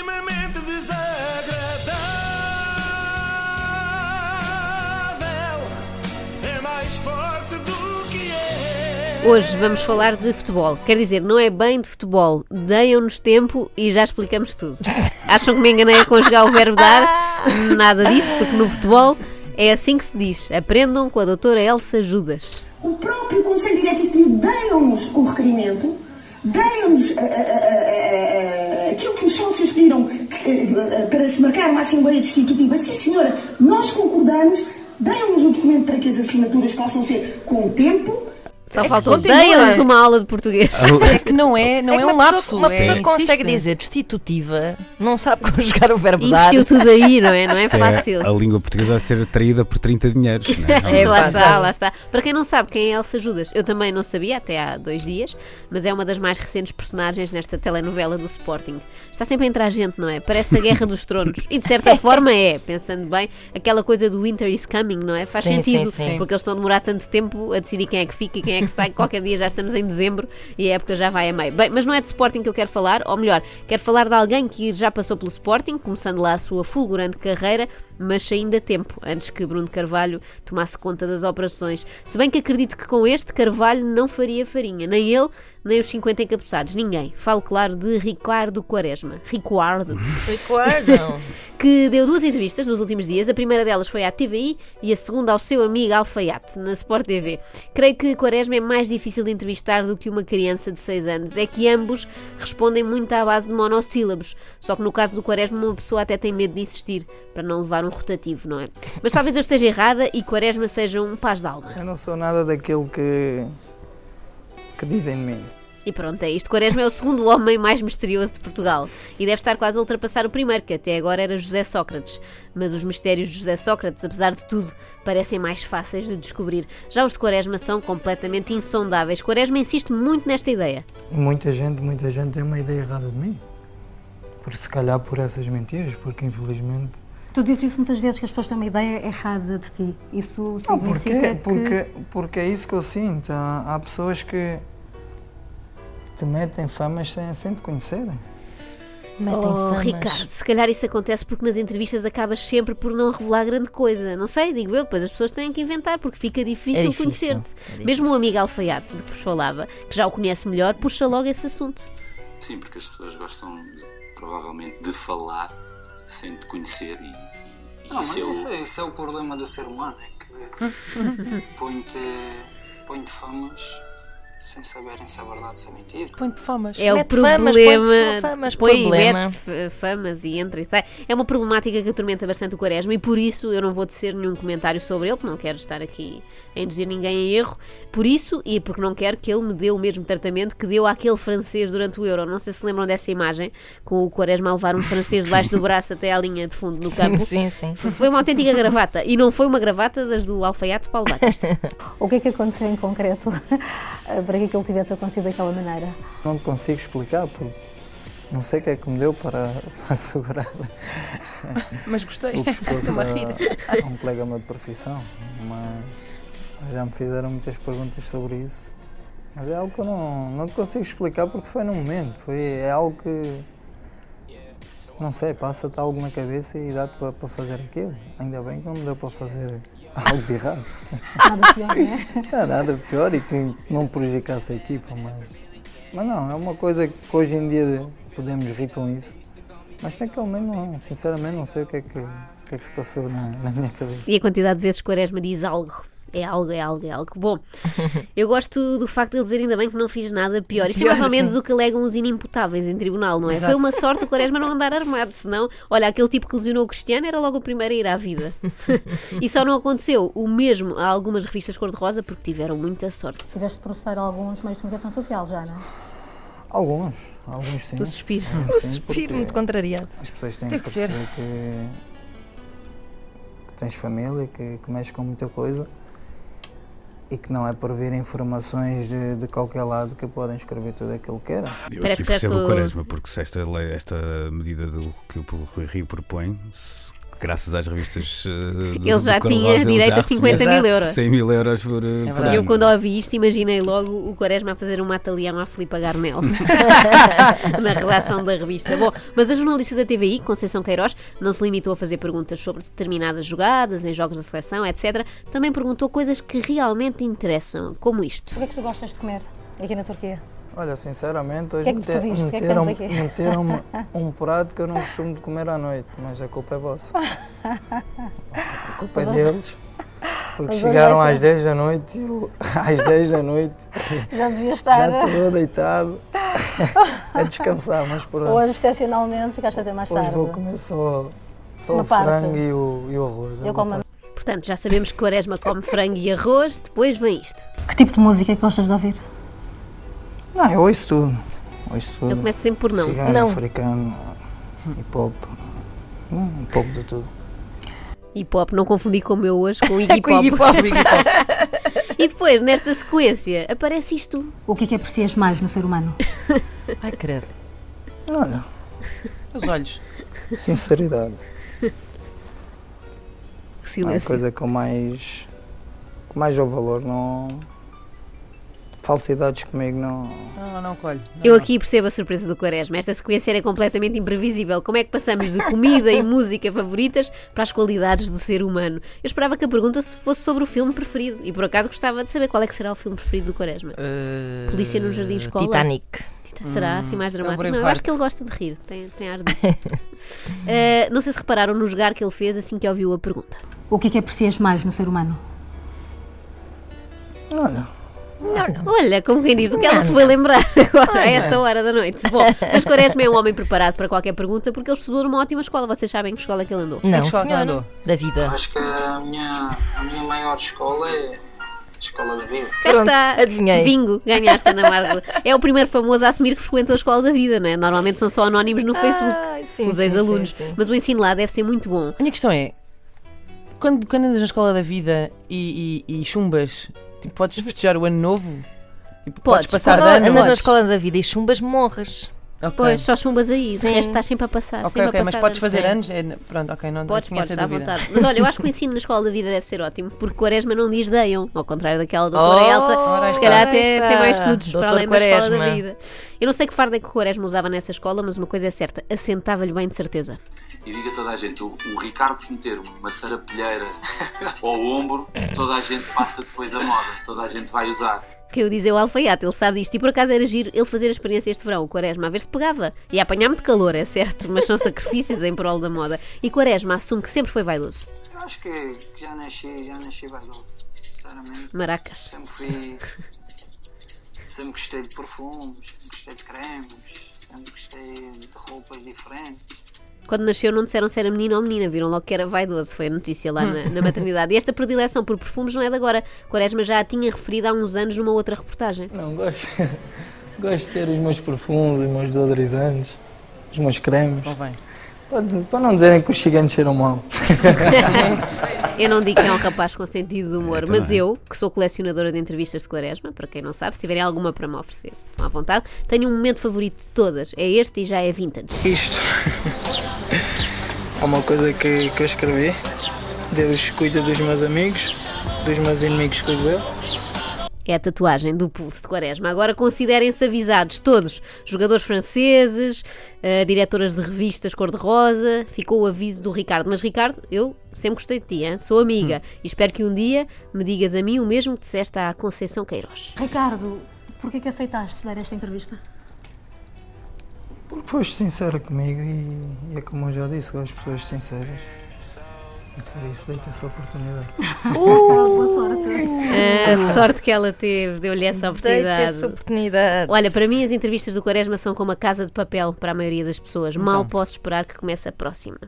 extremamente desagradável. É mais forte do que é. Hoje vamos falar de futebol. Quer dizer, não é bem de futebol. Deem-nos tempo e já explicamos tudo. Acham que me enganei a conjugar o verbo dar? Nada disso, porque no futebol é assim que se diz. Aprendam com a doutora Elsa Judas. O próprio Conselho Diretivo deem-nos o requerimento, deem-nos eh, eh, eh, aquilo que os sócios pediram eh, para se marcar uma Assembleia Destitutiva. Sim, senhora, nós concordamos, deem-nos o documento para que as assinaturas possam ser com tempo. Só É faltou deem-nos uma aula de português. É que não é, não É é, um uma pessoa, lapso. uma é- pessoa que consegue dizer destitutiva, não sabe conjugar o verbo dar. Investiu tudo aí, não é? Não é É, fácil. a língua portuguesa a ser atraída por 30 dinheiros. Não é? É, lá pá, está, lá está. Para quem não sabe quem é Elsa Judas, eu também não sabia até há dois dias, mas é uma das mais recentes personagens nesta telenovela do Sporting. Está sempre entre a gente, não é? Parece a Guerra dos Tronos. E de certa forma é, pensando bem, aquela coisa do Winter is coming, não é? Faz Sim, sentido, sim, sim. porque eles estão a demorar tanto tempo a decidir quem é que fica e quem é que sai. Qualquer dia já estamos em dezembro e a época já vai a meio. Bem, mas não é de Sporting que eu quero falar, ou melhor, quero falar de alguém que já passou pelo Sporting, começando lá a sua fulgurante carreira, mas saindo a tempo, antes que Bruno Carvalho tomasse conta das operações. Se bem que acredito que com este Carvalho não faria farinha, nem ele, nem os 50 encapuçados, ninguém. Falo, claro, de Ricardo Quaresma. Ricardo Recuardam. que deu duas entrevistas nos últimos dias. A primeira delas foi à TVI e a segunda ao seu amigo Alfaiate, na Sport TV. Creio que Quaresma é mais difícil de entrevistar do que uma criança de 6 anos. É que ambos respondem muito à base de monossílabos. Só que no caso do Quaresma, uma pessoa até tem medo de insistir, para não levar um rotativo, não é? Mas talvez eu esteja errada e Quaresma seja um paz de alma. Eu não sou nada daquilo que, que dizem de mim. E pronto, é isto. Quaresma é o segundo homem mais misterioso de Portugal e deve estar quase a ultrapassar o primeiro, que até agora era José Sócrates. Mas os mistérios de José Sócrates, apesar de tudo, parecem mais fáceis de descobrir. Já os de Quaresma são completamente insondáveis. Quaresma insiste muito nesta ideia. E muita gente, muita gente tem uma ideia errada de mim. Por se calhar por essas mentiras, porque infelizmente. Tu dizes isso muitas vezes, que as pessoas têm uma ideia errada de ti. Isso Não, significa porque, que... porque, porque é isso que eu sinto. Há pessoas que te metem famas sem, sem te conhecerem. Metem oh, famas. Ricardo, se calhar isso acontece porque nas entrevistas acabas sempre por não revelar grande coisa. Não sei, digo eu, depois as pessoas têm que inventar porque fica difícil, É difícil, conhecer-te. é difícil. Mesmo o amigo alfaiate de que vos falava, que já o conhece melhor, puxa logo esse assunto. Sim, porque as pessoas gostam de- provavelmente de falar sem te conhecer e, e Não, isso mas é o- isso, é, isso é o problema do ser humano, é que põe-te põe famas sem saberem se é verdade ou se é mentira. Põe-te famas. É o Mete famas, problema. põe-te famas, põe problema. mete famas e entra e sai. É uma problemática que atormenta bastante o Quaresma e por isso eu não vou tecer nenhum comentário sobre ele, porque não quero estar aqui a induzir ninguém em erro. Por isso, e porque não quero que ele me dê o mesmo tratamento que deu àquele francês durante o Euro. Não sei se lembram dessa imagem, com o Quaresma a levar um francês debaixo do braço até à linha de fundo no campo. Sim, sim, sim. Foi uma autêntica gravata e não foi uma gravata das do alfaiate Paulo Batista. O que é que aconteceu em concreto para que aquilo tivesse acontecido daquela maneira? Não te consigo explicar, porque não sei o que é que me deu para assegurar Mas gostei. o pescoço a a, a um colega meu de profissão. Mas já me fizeram muitas perguntas sobre isso. Mas é algo que eu não, não te consigo explicar porque foi no momento. Foi, é algo que. Não sei, passa-te algo na cabeça e dá-te para, para fazer aquilo. Ainda bem que não me deu para fazer algo de errado. Nada pior, não é? Não há nada pior e que não prejudicasse a equipa, mas. Mas não, é uma coisa que hoje em dia podemos rir com isso. Mas naquele momento, não, sinceramente, não sei o que é que, o que, é que se passou na, na minha cabeça. E a quantidade de vezes que Quaresma diz algo. É algo, é algo, é algo. Bom, eu gosto do facto de ele dizer ainda bem que não fiz nada pior. Isto é mais ou menos sim. o que alegam os inimputáveis em tribunal, não é? Exato. Foi uma sorte o Quaresma não andar armado, senão, olha, aquele tipo que lesionou o Cristiano era logo o primeiro a ir à vida. e só não aconteceu o mesmo a algumas revistas cor-de-rosa porque tiveram muita sorte. Tiveste de processar alguns meios de comunicação social já, não é? Alguns, alguns sim. O suspiro. O Sim, suspiro muito contrariado. As pessoas têm Teve que que perceber que, que tens família, que, que mexes com muita coisa e que não é por vir informações de, de qualquer lado que podem escrever tudo aquilo que queiram. Eu Parece aqui percebo o Quaresma, porque se esta, lei, esta medida do, que o Rui Rio propõe, se graças às revistas. eh, do- Ele já do tinha direito já a 50 mil euros. 100 mil euros por, eh, por verdade. E eu, ano. quando ouvi isto, imaginei logo o Quaresma a fazer um atalião à Filipa Garnel na redação da revista. Bom, mas a jornalista da TVI, Conceição Queiroz, não se limitou a fazer perguntas sobre determinadas jogadas em jogos da seleção, etc. Também perguntou coisas que realmente interessam, como isto. O que é que tu gostas de comer aqui na Turquia? Olha, sinceramente, hoje que é que tu meter- pediste? O que é que meteram, meteram um prato que eu não costumo de comer à noite, mas a culpa é vossa. A culpa é deles. Porque Mas chegaram às 10 da noite e eu, às 10 da noite, Já devia estar. já estou deitado a descansar, mas pronto. Hoje, excepcionalmente, ficaste até mais Hoje tarde. vou comer só, só Uma o parte. frango e o, e o arroz. Eu como a- Portanto, já sabemos que Quaresma come frango e arroz, depois vem isto. Que tipo de música é que gostas de ouvir? Não, eu ouço tudo. Ouço tudo. Eu começo sempre por não. Cigano, Não. africano, hip hop, hum, um pouco de tudo. Hip hop, não confundi com o meu hoje com o Iggy Com Iggy Pop. E depois, nesta sequência, aparece isto. O que é que aprecias mais no ser humano? Ai, credo. Olha, Os olhos. sinceridade. Que É a silêncio. coisa que eu mais, que mais dou valor. Não, falsidades comigo não. Não, não, colhe. Não, Eu aqui percebo a surpresa do Quaresma. Esta sequência era completamente imprevisível. Como é que passamos de comida e música favoritas para as qualidades do ser humano? Eu esperava que a pergunta fosse sobre o filme preferido. E por acaso gostava de saber qual é que será o filme preferido do Quaresma. Eh, Polícia no Jardim Escola? Titanic. Tita- Será assim mais é dramático? Não, eu acho que ele gosta de rir. Tem, tem ar disso. Eh, não sei se repararam no jogar que ele fez assim que ouviu a pergunta. O que é que aprecias mais no ser humano? Olha, Olha, como quem diz, do que ela se foi lembrar agora, a esta hora da noite. Bom, mas Quaresma é um homem preparado para qualquer pergunta porque ele estudou numa ótima escola. Vocês sabem que escola é que ele andou? Não, escola que senhora. andou? Da vida. Acho que a minha, a minha maior escola é escola da vida. Cá Pronto, está. adivinhei. Bingo, ganhaste Ana Marco. É o primeiro famoso a assumir que frequentou a escola da vida, não é? Normalmente são só anónimos no Facebook, Ai, sim, os ex-alunos. Mas o ensino lá deve ser muito bom. A minha questão é: quando, quando andas na escola da vida e, e, e chumbas, tipo, podes festejar o ano novo? Tipo, Podes, podes passar de ano? andas na escola da vida e chumbas, morres. Ok. Pois, só chumbas aí, de Sim. resto estás sempre a passar. Ok, sempre ok, a mas passar podes anos. fazer Sim. anos? É, pronto, ok, não, Podes, não tinha podes, essa dúvida. vontade. Mas olha, eu acho que o ensino na escola da vida deve ser ótimo, porque Quaresma não diz deiam, ao contrário daquela doutora Oh, Elsa, se está. calhar até está. tem mais estudos para Doutor além da escola da Quaresma. vida. Eu não sei que farda é que o Quaresma usava nessa escola, mas uma coisa é certa, assentava-lhe bem de certeza. E diga a toda a gente, o, o Ricardo se meter uma sarapilheira ao ombro, toda a gente passa depois a moda, toda a gente vai usar. Que eu dizer o alfaiate, ele sabe disto. E por acaso era giro ele fazer a experiência este verão, o Quaresma, a ver se pegava. E a apanhar muito calor, é certo, mas são sacrifícios em prol da moda. E Quaresma assume que sempre foi vaidoso. Eu acho que, que já nasci, já nasci vaidoso. Sinceramente. Maracas. Sempre fui. Sempre gostei de perfumes, sempre gostei de cremes, sempre gostei de roupas diferentes. Quando nasceu não disseram se era menino ou menina, viram logo que era vaidoso, foi a notícia lá na, na maternidade. E esta predileção por perfumes não é de agora. Quaresma já a tinha referido há uns anos numa outra reportagem. Não, gosto, gosto de ter os meus perfumes, os meus desodorizantes, os meus cremes. Convém. Para, não dizerem que os ciganos cheiram mal. Eu não digo que é um rapaz com sentido de humor, também. mas eu, que sou colecionadora de entrevistas de Quaresma, para quem não sabe, se tiverem alguma para me oferecer, estão à vontade, tenho um momento favorito de todas. É este e já é vintage. Isto é uma coisa que, que eu escrevi. Deus cuida dos meus amigos, dos meus inimigos cuido eu. É a tatuagem do pulso de Quaresma. Agora considerem-se avisados todos, jogadores franceses, eh, diretoras de revistas cor-de-rosa. Ficou o aviso do Ricardo. Mas Ricardo, eu sempre gostei de ti, hein? sou amiga e espero que um dia me digas a mim o mesmo que disseste à Conceição Queiroz. Ricardo, porquê que aceitaste dar esta entrevista? Porque foste sincera comigo e, e é como eu já disse, gosto de pessoas sinceras. Isso dei-te essa oportunidade. Boa sorte. A sorte que ela teve, deu-lhe essa Deita oportunidade. essa oportunidade. Olha, para mim as entrevistas do Quaresma são como a casa de papel para a maioria das pessoas. Mal posso esperar que comece a próxima.